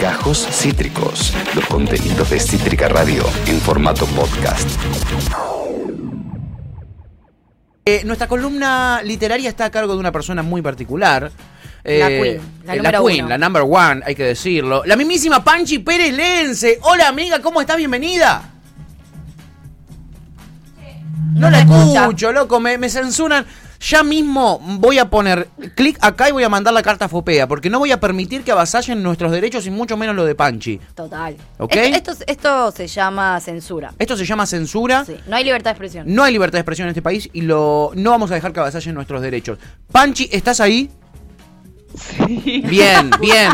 Gajos Cítricos, los contenidos de Cítrica Radio en formato podcast. Eh, nuestra columna literaria está a cargo de una persona muy particular. La Eh, Queen, la eh, Queen, uno. la number one, hay que decirlo. La mismísima Panchi Pérez Lense. Hola amiga, ¿cómo estás? Bienvenida. No, la escucha. escucho, loco, me, me censuran. Ya mismo voy a poner clic acá y voy a mandar la carta Fopea, porque no voy a permitir que avasallen nuestros derechos y mucho menos lo de Panchi. Total. ¿Ok? Esto, esto, esto se llama censura. Esto se llama censura. Sí, no hay libertad de expresión. No hay libertad de expresión en este país y lo, no vamos a dejar que avasallen nuestros derechos. Panchi, ¿estás ahí? Sí. Bien, bien.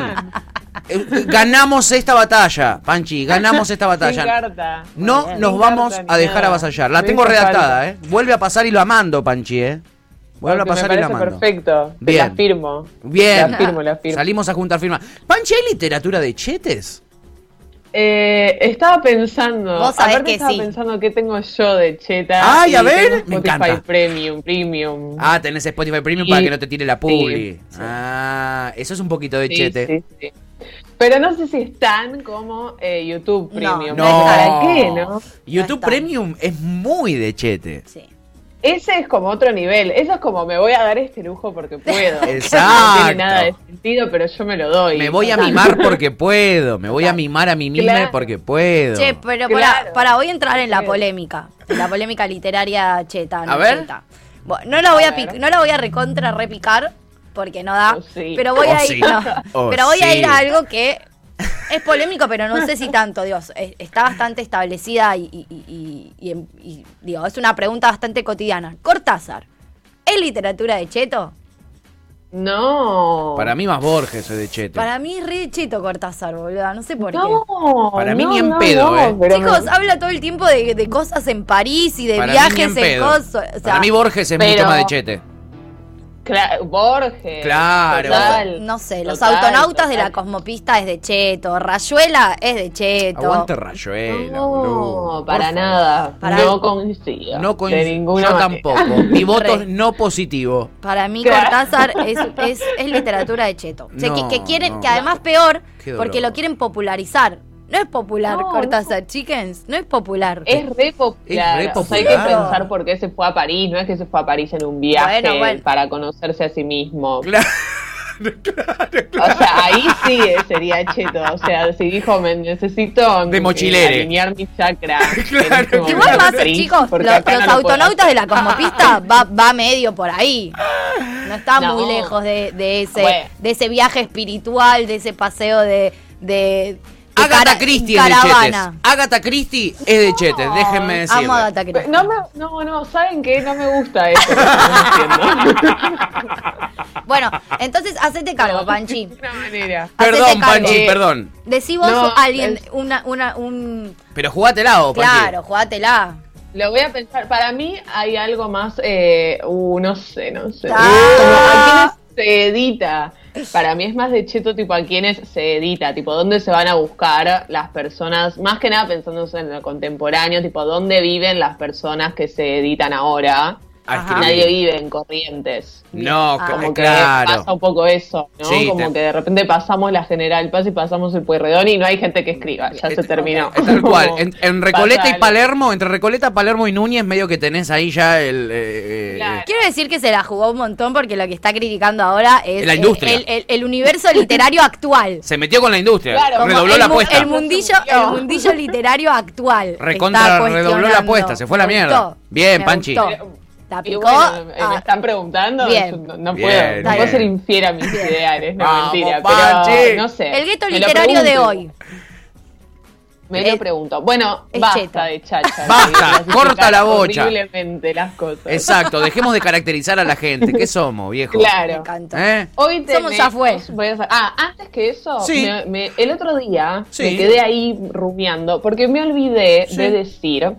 Eh, Ganamos esta batalla, Panchi, ganamos esta batalla. Sin carta. No nos vamos carta a dejar nada. avasallar. La Me tengo redactada, falta. ¿eh? Vuelve a pasar y lo amando, Panchi, ¿eh? Vuelve a pasar me y lo parece amando. perfecto. Te Bien. La firmo. Bien. La firmo, la firmo. Salimos a juntar firmas. Panchi, ¿hay literatura de chetes? Eh, estaba pensando. Vos sabés que estaba sí. pensando qué tengo yo de cheta. Ay, a ver, tengo me Spotify encanta. Premium, Premium. Ah, tenés Spotify Premium Y- para que no te tire la publi. sí, sí. Ah, eso es un poquito de Sí, chete. sí, sí. Pero no sé si es tan como eh, YouTube Premium. No. ¿Para qué, no? YouTube. Premium es muy de chete. Sí. Ese es como otro nivel. Eso es como me voy a dar este lujo porque puedo. Exacto. No tiene nada de sentido, pero yo me lo doy. Me voy a mimar porque puedo. Me voy a mimar a mí misma Claro. porque puedo. Che, pero Claro. para, para hoy entrar en la polémica, en la polémica literaria cheta, no A ver. cheta. Bueno, no la voy a, A no la voy a recontra repicar porque no da, Oh, sí. pero voy Oh, a ir, sí. no, Oh, pero voy a ir a algo que es polémico, pero no sé si tanto, Dios, es- está bastante establecida y, y- y- y- y- y, digo, es una pregunta bastante cotidiana. Cortázar, ¿es literatura de cheto? No. Para mí más Borges es de chete. Para mí es re de cheto Cortázar, boluda, no sé por qué. No, Para mí no, ni en no, pedo, no, eh. Chicos, me- habla todo el tiempo de, de cosas en París y de Para mí ni viajes en cosas. o sea, Para mí Borges es pero- mucho más de chete. Cla- Borges. Claro. total, no sé, los total, autonautas de la cosmopista es de cheto, Rayuela es de cheto. Aguante Rayuela. No, para nada. Para- no coincido. No de coincido. ninguna Yo manera. tampoco. Mi voto es no positivo. Para mí Claro. Cortázar es, es, es literatura de cheto. O sea, que, No, que quieren, no. que además peor, porque lo quieren popularizar. No es popular No, Cortázar, chickens, no es popular. Es re popular. Es re O sea, hay que popular. pensar por qué se fue a París. No es que se fue a París en un viaje Bueno, bueno. para conocerse a sí mismo. Claro. O sea, ahí sí eh, sería cheto. O sea, si dijo, me necesito De eh, mochilere. alinear mi chakra. Claro. este Igual más, chicos, los no lo puedo autonautas de la cosmopista va, va medio por ahí. No está No. muy lejos de, de ese, Bueno. de ese viaje espiritual, de ese paseo de, de, de Agatha Christie es de chetes. Agatha Christie es de chetes, déjenme decirle. Amo a Agatha Christie. No, me, no, no, ¿saben qué? No me gusta eso. Bueno, entonces hacete cargo, No, Panchi. De ninguna manera. Perdón. Panchi, Eh, perdón. Decí vos No, a alguien, es- una, una, un... Pero jugátela o Panchi. Claro, jugátela. Lo voy a pensar. Para mí hay algo más, eh, uh, no sé, no sé. Ah. Como a quienes se edita. Para mí es más de cheto tipo a quienes se edita, tipo dónde se van a buscar las personas, más que nada pensándose en lo contemporáneo, tipo dónde viven las personas que se editan ahora. A Ajá. escribir. Nadie vive en Corrientes. No, Ah. Como que claro. pasa un poco eso, ¿no? Sí, como te- que de repente pasamos la General Paz y pasamos el Pueyrredón y no hay gente que escriba, ya se Eh, terminó. eh, Tal cual. En, en Recoleta y Palermo, entre Recoleta, Palermo y Núñez, medio que tenés ahí ya el. eh, eh, Claro. Quiero decir que se la jugó un montón porque lo que está criticando ahora es La el- industria. El, el- el universo literario actual. Se metió con la industria. Claro, redobló el, la apuesta. El mundillo, el mundillo literario actual. Recontra redobló la apuesta, se fue a la mierda. Bien, me Panchi. gustó. La picó. bueno, eh, ah, me están preguntando, Bien. no, no Bien, puedo, no bien. puedo ser infiel a mis ideales, no Vamos, mentira, Panchi. pero no sé. el gueto me literario de hoy. Me Es- lo pregunto. Bueno, es basta cheto. de chacha. Basta, de corta la bocha. Horriblemente las cosas. Exacto, dejemos de caracterizar a la gente. ¿Qué somos, viejo? Me Claro. encanta. ¿Eh? Hoy Somos ya fue. voy a sa- ah, antes que eso, Sí. me- me- el otro día Sí. me quedé ahí rumiando porque me olvidé Sí. de decir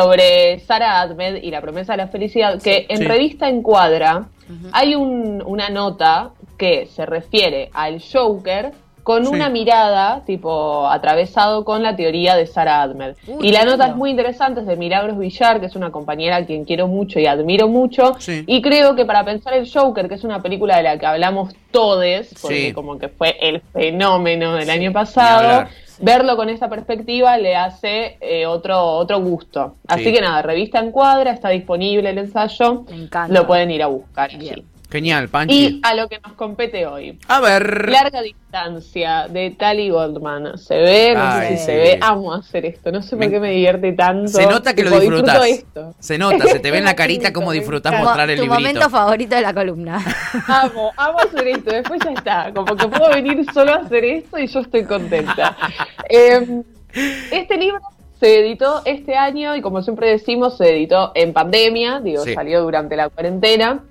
sobre Sara Ahmed y la promesa de la felicidad que en Sí. revista Encuadra hay un- una nota que se refiere al Joker con Sí. una mirada, tipo, atravesado con la teoría de Sarah Admer. Uy, y la nota lindo. es muy interesante, es de Milagros Villar, que es una compañera a quien quiero mucho y admiro mucho. Sí. Y creo que para pensar el Joker, que es una película de la que hablamos todos, porque Sí. como que fue el fenómeno del año pasado, verlo con esta perspectiva le hace eh, otro, otro gusto. Así Sí. que nada, revista en cuadra, está disponible el ensayo, Me encanta. lo pueden ir a buscar. allí. Genial, Panchi. Y a lo que nos compete hoy. A ver. Larga distancia de Tali Goldman. Se ve, no sé Ay, si se ve. Amo hacer esto. No sé por qué me divierte tanto. Se nota que lo Tipo, disfrutas. esto. Se nota, se te ve en la carita cómo disfrutas mostrar el tu librito. momento favorito de la columna. Amo, amo hacer esto. Después ya está. Como que puedo venir solo a hacer esto y yo estoy contenta. Eh, este libro se editó este año y como siempre decimos, se editó en pandemia. Digo, Sí. salió durante la cuarentena.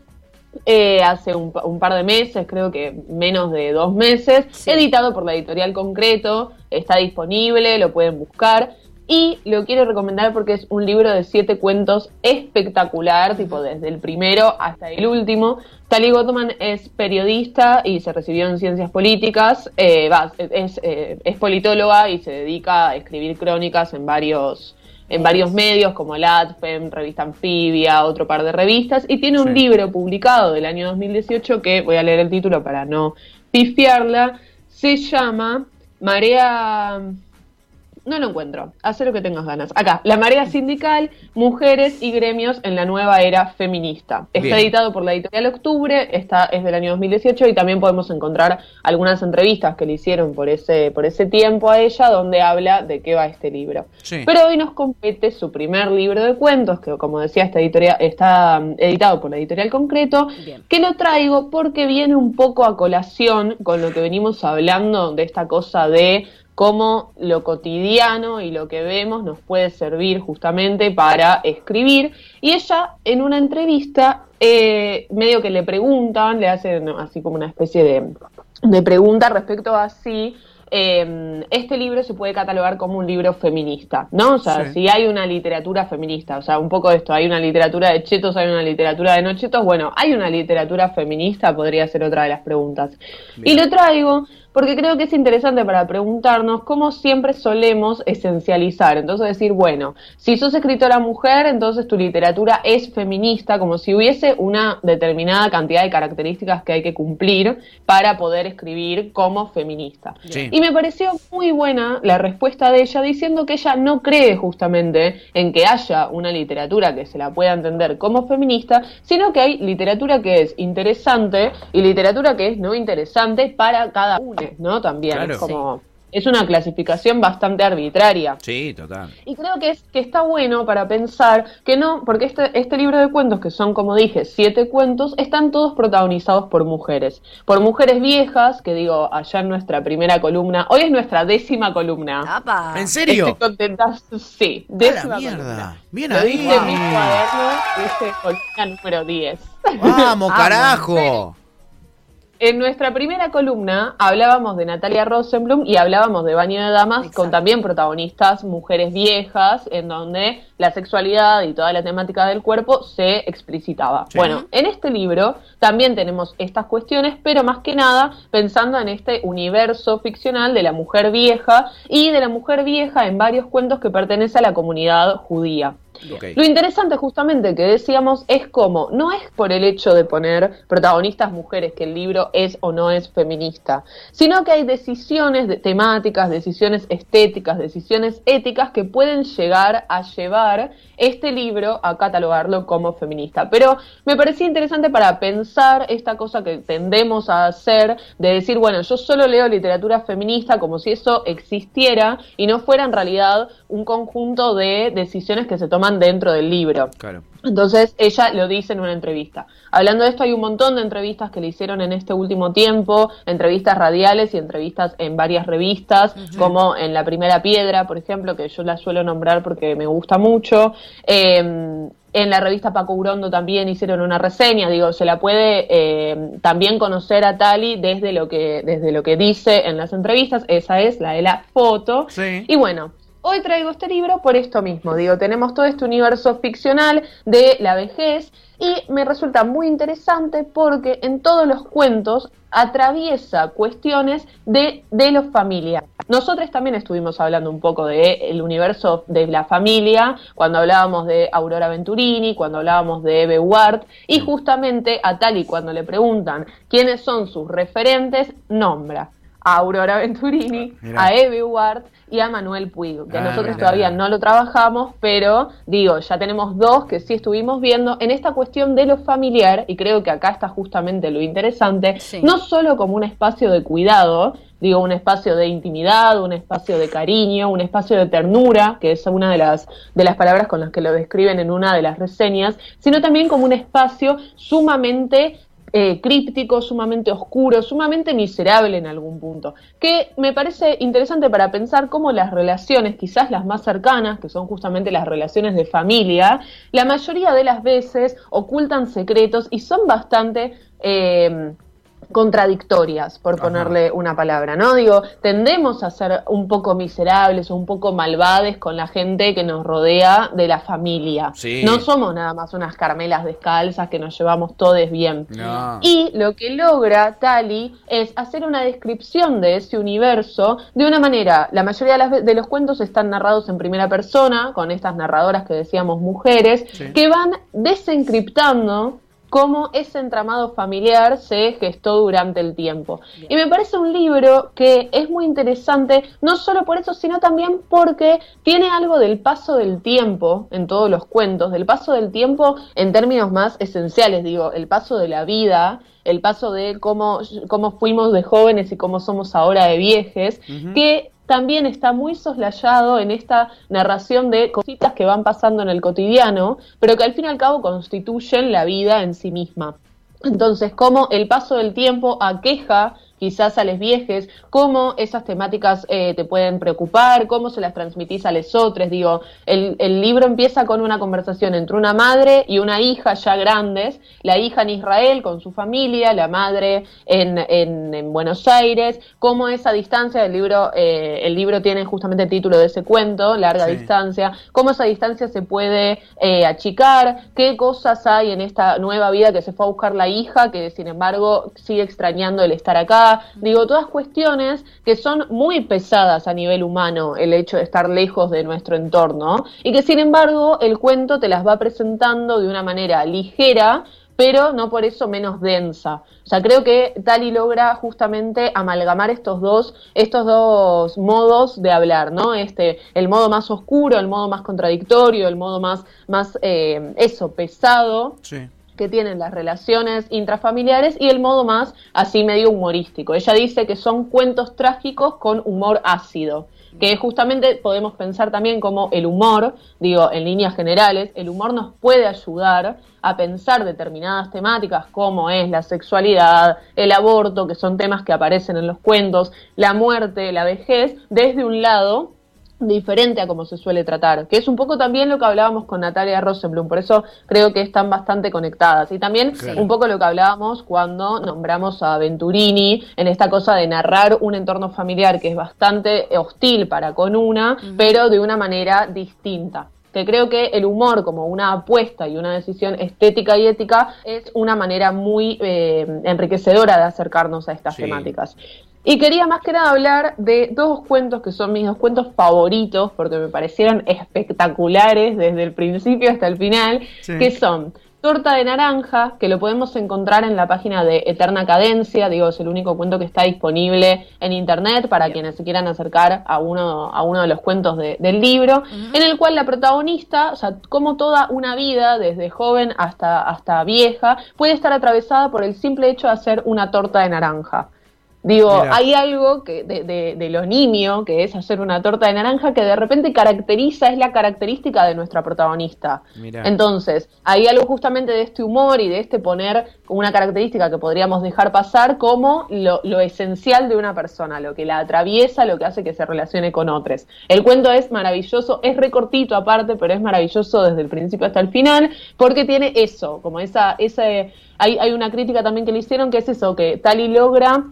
Eh, hace un, pa- un par de meses, creo que menos de dos meses, Sí. editado por la editorial Concreto, está disponible, lo pueden buscar. Y lo quiero recomendar porque es un libro de siete cuentos espectacular, tipo desde el primero hasta el último. Tali Gottman es periodista y se recibió en ciencias políticas, eh, va, es, eh, es politóloga y se dedica a escribir crónicas en varios, en varios medios como LATFEM, Revista Anfibia, otro par de revistas, y tiene un Sí. libro publicado del año 2018 que voy a leer el título para no pifiarla, se llama Marea... No lo encuentro. Haz lo que tengas ganas. Acá, La Marea Sindical, Mujeres y Gremios en la Nueva Era Feminista. Está Bien. editado por la editorial Octubre, está, es del año 2018 y también podemos encontrar algunas entrevistas que le hicieron por ese, por ese tiempo a ella donde habla de qué va este libro. Sí. Pero hoy nos compete su primer libro de cuentos, que como decía, está, editorial, está mm, editado por la editorial Concreto, Bien. que lo traigo porque viene un poco a colación con lo que venimos hablando de esta cosa de cómo lo cotidiano y lo que vemos nos puede servir justamente para escribir. Y ella en una entrevista, eh, medio que le preguntan, le hacen así como una especie de, de pregunta respecto a si eh, este libro se puede catalogar como un libro feminista, ¿no? O sea, Sí. si hay una literatura feminista, o sea, un poco esto, hay una literatura de chetos, hay una literatura de no chetos, bueno, hay una literatura feminista, podría ser otra de las preguntas. Bien. Y lo traigo porque creo que es interesante para preguntarnos cómo siempre solemos esencializar. Entonces decir, bueno, si sos escritora mujer, entonces tu literatura es feminista, como si hubiese una determinada cantidad de características que hay que cumplir para poder escribir como feminista. Sí. Y me pareció muy buena la respuesta de ella diciendo que ella no cree justamente en que haya una literatura que se la pueda entender como feminista, sino que hay literatura que es interesante y literatura que es no interesante para cada uno, ¿no? También Claro. es como es una clasificación bastante arbitraria. Sí, total. Y creo que es que está bueno para pensar que no, porque este, este libro de cuentos, que son, como dije, siete cuentos, están todos protagonizados por mujeres. Por mujeres viejas, que digo, allá en nuestra primera columna, hoy es nuestra décima columna. ¡Apa! ¿En serio? Estoy contenta, sí, A la décima mierda. columna. Bien Lo ahí. dice en mi cuaderno, dice columna número 10. Vamos, Vamos. carajo. En nuestra primera columna hablábamos de Natalia Rosenblum y hablábamos de Baño de Damas Exacto. con también protagonistas mujeres viejas en donde la sexualidad y toda la temática del cuerpo se explicitaba. Sí. Bueno, en este libro también tenemos estas cuestiones, pero más que nada pensando en este universo ficcional de la mujer vieja y de la mujer vieja en varios cuentos que pertenece a la comunidad judía. Lo interesante justamente que decíamos es como, no es por el hecho de poner protagonistas mujeres que el libro es o no es feminista, sino que hay decisiones de- temáticas, decisiones estéticas, decisiones éticas que pueden llegar a llevar este libro a catalogarlo como feminista. Pero me parecía interesante para pensar esta cosa que tendemos a hacer de decir, bueno, yo solo leo literatura feminista como si eso existiera y no fuera en realidad un conjunto de decisiones que se toman dentro del libro. Claro. Entonces ella lo dice en una entrevista. Hablando de esto, hay un montón de entrevistas que le hicieron en este último tiempo, entrevistas radiales y entrevistas en varias revistas, como en La Primera Piedra, por ejemplo, que yo la suelo nombrar porque me gusta mucho. Eh, en la revista Paco Urondo también hicieron una reseña, digo, se la puede eh, también conocer a Tali desde lo que desde lo que dice en las entrevistas, esa es la de la foto. Sí. Y bueno, hoy traigo este libro por esto mismo. Digo, tenemos todo este universo ficcional de la vejez y me resulta muy interesante porque en todos los cuentos atraviesa cuestiones de, de los familiares. Nosotros también estuvimos hablando un poco del el universo de la familia, cuando hablábamos de Aurora Venturini, cuando hablábamos de Eve Ward, y justamente a Tali cuando le preguntan quiénes son sus referentes, nombra a Aurora Venturini, Mirá. a Eve Ward y a Manuel Puig, que Ah, nosotros todavía no lo trabajamos, pero digo, ya tenemos dos que sí estuvimos viendo en esta cuestión de lo familiar, y creo que acá está justamente lo interesante, Sí. no solo como un espacio de cuidado, digo, un espacio de intimidad, un espacio de cariño, un espacio de ternura, que es una de las, de las palabras con las que lo describen en una de las reseñas, sino también como un espacio sumamente eh, críptico, sumamente oscuro, sumamente miserable en algún punto. Que me parece interesante para pensar cómo las relaciones, quizás las más cercanas, que son justamente las relaciones de familia, la mayoría de las veces ocultan secretos y son bastante... eh, contradictorias, por Ajá. ponerle una palabra, ¿no? Digo, tendemos a ser un poco miserables o un poco malvades con la gente que nos rodea de la familia. Sí. No somos nada más unas carmelas descalzas que nos llevamos todos bien. No. Y lo que logra Tali es hacer una descripción de ese universo de una manera, la mayoría de, las de los cuentos están narrados en primera persona, con estas narradoras que decíamos mujeres, Sí. que van desencriptando cómo ese entramado familiar se gestó durante el tiempo. Y me parece un libro que es muy interesante, no solo por eso, sino también porque tiene algo del paso del tiempo en todos los cuentos, del paso del tiempo en términos más esenciales, digo, el paso de la vida, el paso de cómo, cómo fuimos de jóvenes y cómo somos ahora de viejes, que también está muy soslayado en esta narración de cositas que van pasando en el cotidiano, pero que al fin y al cabo constituyen la vida en sí misma. Entonces, cómo el paso del tiempo aqueja quizás a los viejes, cómo esas temáticas eh, te pueden preocupar, cómo se las transmitís a los otros. Digo, el, el libro empieza con una conversación entre una madre y una hija ya grandes, la hija en Israel con su familia, la madre en, en, en Buenos Aires, cómo esa distancia, el libro, eh, el libro tiene justamente el título de ese cuento, Larga Sí. Distancia, cómo esa distancia se puede eh, achicar, qué cosas hay en esta nueva vida que se fue a buscar la hija, que sin embargo sigue extrañando el estar acá. Digo, todas cuestiones que son muy pesadas a nivel humano, el hecho de estar lejos de nuestro entorno, y que sin embargo el cuento te las va presentando de una manera ligera, pero no por eso menos densa. O sea, creo que Tali logra justamente amalgamar estos dos, estos dos modos de hablar, ¿no? Este, el modo más oscuro, el modo más contradictorio, el modo más, más eh, eso, pesado, Sí. Que tienen las relaciones intrafamiliares y el modo más así medio humorístico. Ella dice que son cuentos trágicos con humor ácido, que justamente podemos pensar también como el humor, digo, en líneas generales, el humor nos puede ayudar a pensar determinadas temáticas como es la sexualidad, el aborto, que son temas que aparecen en los cuentos, la muerte, la vejez, desde un lado diferente a como se suele tratar, que es un poco también lo que hablábamos con Natalia Rosenblum, por eso creo que están bastante conectadas. Y también Claro. un poco lo que hablábamos cuando nombramos a Venturini en esta cosa de narrar un entorno familiar que es bastante hostil para con una, pero de una manera distinta que creo que el humor como una apuesta y una decisión estética y ética es una manera muy eh, enriquecedora de acercarnos a estas Sí. temáticas. Y quería más que nada hablar de dos cuentos que son mis dos cuentos favoritos porque me parecieron espectaculares desde el principio hasta el final, Sí. que son Torta de Naranja, que lo podemos encontrar en la página de Eterna Cadencia, digo, es el único cuento que está disponible en internet para quienes se quieran acercar a uno, a uno de los cuentos de- del libro, en el cual la protagonista, o sea, como toda una vida, desde joven hasta, hasta vieja, puede estar atravesada por el simple hecho de hacer una torta de naranja. Digo, Mira. hay algo que de, de- de lo nimio, que es hacer una torta de naranja, que de repente caracteriza, es la característica de nuestra protagonista. Mira. Entonces, hay algo justamente de este humor y de este poner una característica que podríamos dejar pasar como lo, lo esencial de una persona, lo que la atraviesa, lo que hace que se relacione con otros. El cuento es maravilloso, es recortito aparte, pero es maravilloso desde el principio hasta el final, porque tiene eso, como esa, ese, hay, hay una crítica también que le hicieron que es eso, que Tali logra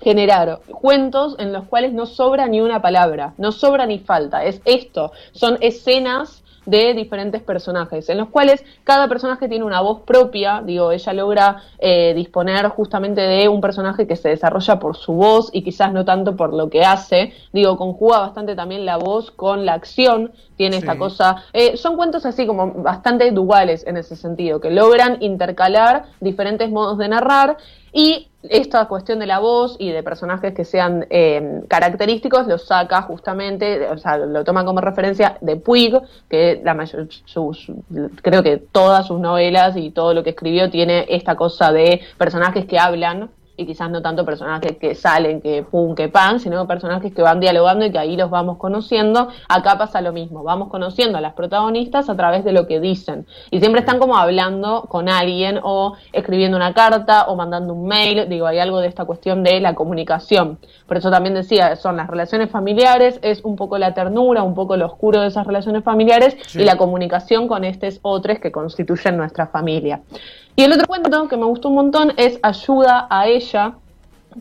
generar cuentos en los cuales no sobra ni una palabra, no sobra ni falta, es esto, son escenas de diferentes personajes, en los cuales cada personaje tiene una voz propia, digo, ella logra eh, disponer justamente de un personaje que se desarrolla por su voz y quizás no tanto por lo que hace, digo, conjuga bastante también la voz con la acción, tiene esta cosa, eh, son cuentos así como bastante duales en ese sentido, que logran intercalar diferentes modos de narrar y esta cuestión de la voz y de personajes que sean eh, característicos lo saca justamente, o sea, lo toma como referencia de Puig, que la mayor, sus, creo que todas sus novelas y todo lo que escribió tiene esta cosa de personajes que hablan y quizás no tanto personajes que salen, que pum, que pan, sino personajes que van dialogando y que ahí los vamos conociendo. Acá pasa lo mismo, vamos conociendo a las protagonistas a través de lo que dicen. Y siempre están como hablando con alguien o escribiendo una carta o mandando un mail. Digo, hay algo de esta cuestión de la comunicación. Por eso también decía, son las relaciones familiares, es un poco la ternura, un poco lo oscuro de esas relaciones familiares Sí. y la comunicación con estos otros que constituyen nuestra familia. Y el otro cuento que me gustó un montón es Ayuda a ella,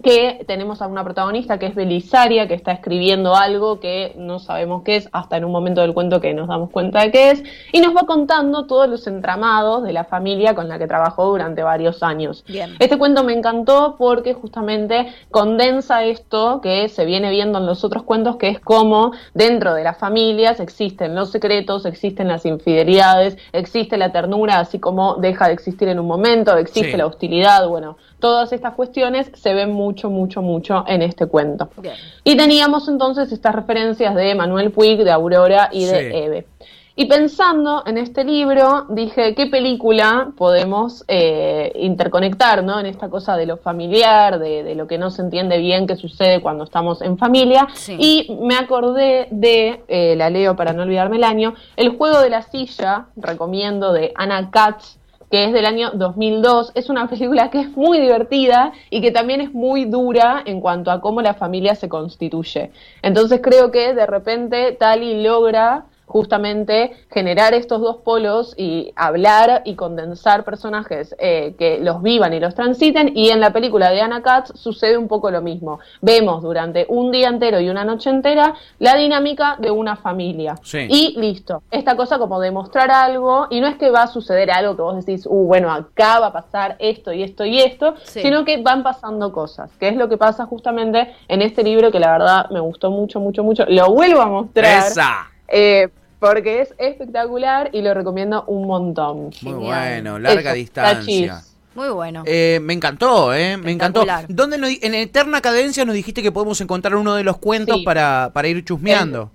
que tenemos a una protagonista que es Belisaria, que está escribiendo algo que no sabemos qué es, hasta en un momento del cuento que nos damos cuenta de qué es, y nos va contando todos los entramados de la familia con la que trabajó durante varios años. Bien. Este cuento me encantó porque justamente condensa esto que se viene viendo en los otros cuentos, que es cómo dentro de las familias existen los secretos, existen las infidelidades, existe la ternura, así como deja de existir en un momento, existe Sí. la hostilidad, bueno, todas estas cuestiones se ven mucho, mucho, mucho en este cuento. Bien. Y teníamos entonces estas referencias de Manuel Puig, de Aurora y de Sí. Eve. Y pensando en este libro, dije, ¿qué película podemos eh, interconectar, ¿no? En esta cosa de lo familiar, de, de lo que no se entiende bien que sucede cuando estamos en familia. Sí. Y me acordé de, eh, la leo para no olvidarme el año, El juego de la silla, recomiendo, de Anna Katz, que es del año 2002. Es una película que es muy divertida y que también es muy dura en cuanto a cómo la familia se constituye. Entonces creo que de repente Tali logra justamente generar estos dos polos y hablar y condensar personajes eh, que los vivan y los transiten y en la película de Anna Katz sucede un poco lo mismo. Vemos durante un día entero y una noche entera la dinámica de una familia. Sí. Y listo. Esta cosa como demostrar algo y no es que va a suceder algo que vos decís, uh, bueno, acá va a pasar esto y esto y esto, Sí. sino que van pasando cosas, que es lo que pasa justamente en este libro que la verdad me gustó mucho, mucho, mucho. Lo vuelvo a mostrar. Esa. Eh, porque es espectacular y lo recomiendo un montón. Muy Genial. bueno, larga Eso, distancia. tachis. Muy bueno. Eh, me encantó, ¿eh? Me encantó. ¿Dónde nos en Eterna Cadencia nos dijiste que podemos encontrar uno de los cuentos Sí. para, para ir chusmeando?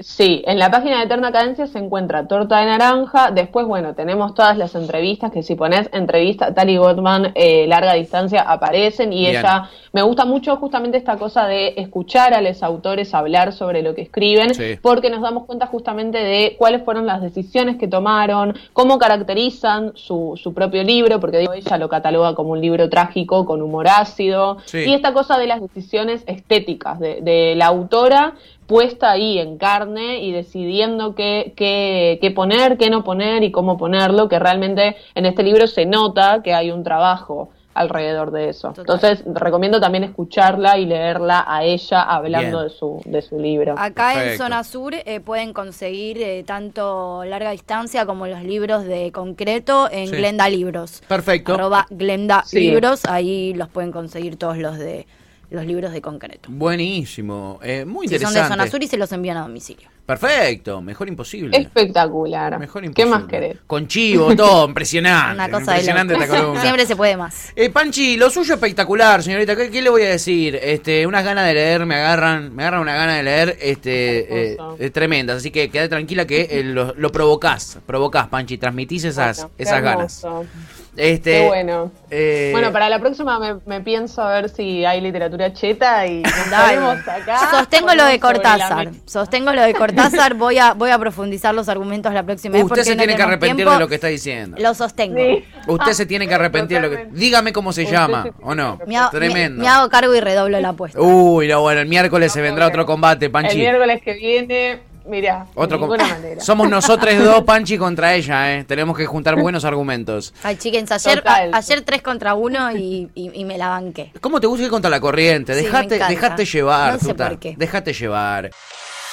Sí, en la página de Eterna Cadencia se encuentra Torta de Naranja. Después, bueno, tenemos todas las entrevistas que si pones entrevista, Tali Gottman, eh, larga distancia, aparecen. Y Bien. ella, me gusta mucho justamente esta cosa de escuchar a los autores hablar sobre lo que escriben, Sí. porque nos damos cuenta justamente de cuáles fueron las decisiones que tomaron, cómo caracterizan su, su propio libro, porque digo, ella lo cataloga como un libro trágico, con humor ácido. Sí. Y esta cosa de las decisiones estéticas de, de la autora puesta ahí en carne y decidiendo qué, qué, qué poner, qué no poner y cómo ponerlo, que realmente en este libro se nota que hay un trabajo alrededor de eso. Total. Entonces recomiendo también escucharla y leerla a ella hablando Bien. de su, de su libro. Acá en. Zona Sur eh, pueden conseguir eh, tanto larga distancia como los libros de concreto en Sí. Glenda Libros. Perfecto. Arroba Glenda Sí. Libros, ahí los pueden conseguir todos los de los libros de concreto. Buenísimo. Eh, muy Si son interesante. de Zona Sur y se los envían a domicilio. Perfecto. Mejor imposible. Espectacular. Mejor ¿Qué imposible. más querés? Con chivo, todo, impresionante. Una cosa de impresionante loco. esta columna. Siempre se puede más. Eh, Panchi, lo suyo espectacular, señorita. ¿Qué, qué le voy a decir? Este, unas ganas de leer, me agarran, me agarran una gana de leer, este, eh, eh, tremendas. Así que quede tranquila que eh, lo, lo provocás, provocás, Panchi, transmitís esas, Bueno, qué esas ganas. Este, Qué bueno. eh, Bueno, para la próxima me, me pienso a ver si hay literatura cheta y nos acá. Sostengo lo de Cortázar. Sostengo lo de Cortázar. Voy a, voy a profundizar los argumentos la próxima vez. usted se no tiene que arrepentir tiempo. de lo que está diciendo. Lo sostengo. Sí. Usted se tiene que arrepentir de lo que. Dígame cómo se Usted llama, se ¿o no? que Me, hago- Tremendo. me- me hago cargo y redoblo la apuesta. Uy, no, bueno, el miércoles se vendrá otro combate, El Panchi. miércoles que viene, mira, Otro de ninguna manera. Somos nosotros dos, Panchi, contra ella, ¿eh? Tenemos que juntar buenos argumentos. Ay, chiquens, ayer, a- ayer 3 contra 1 y, y- y me la banqué. ¿Cómo te gusta ir contra la corriente? Sí, Dejate, dejate llevar, No sé por qué. Dejate llevar.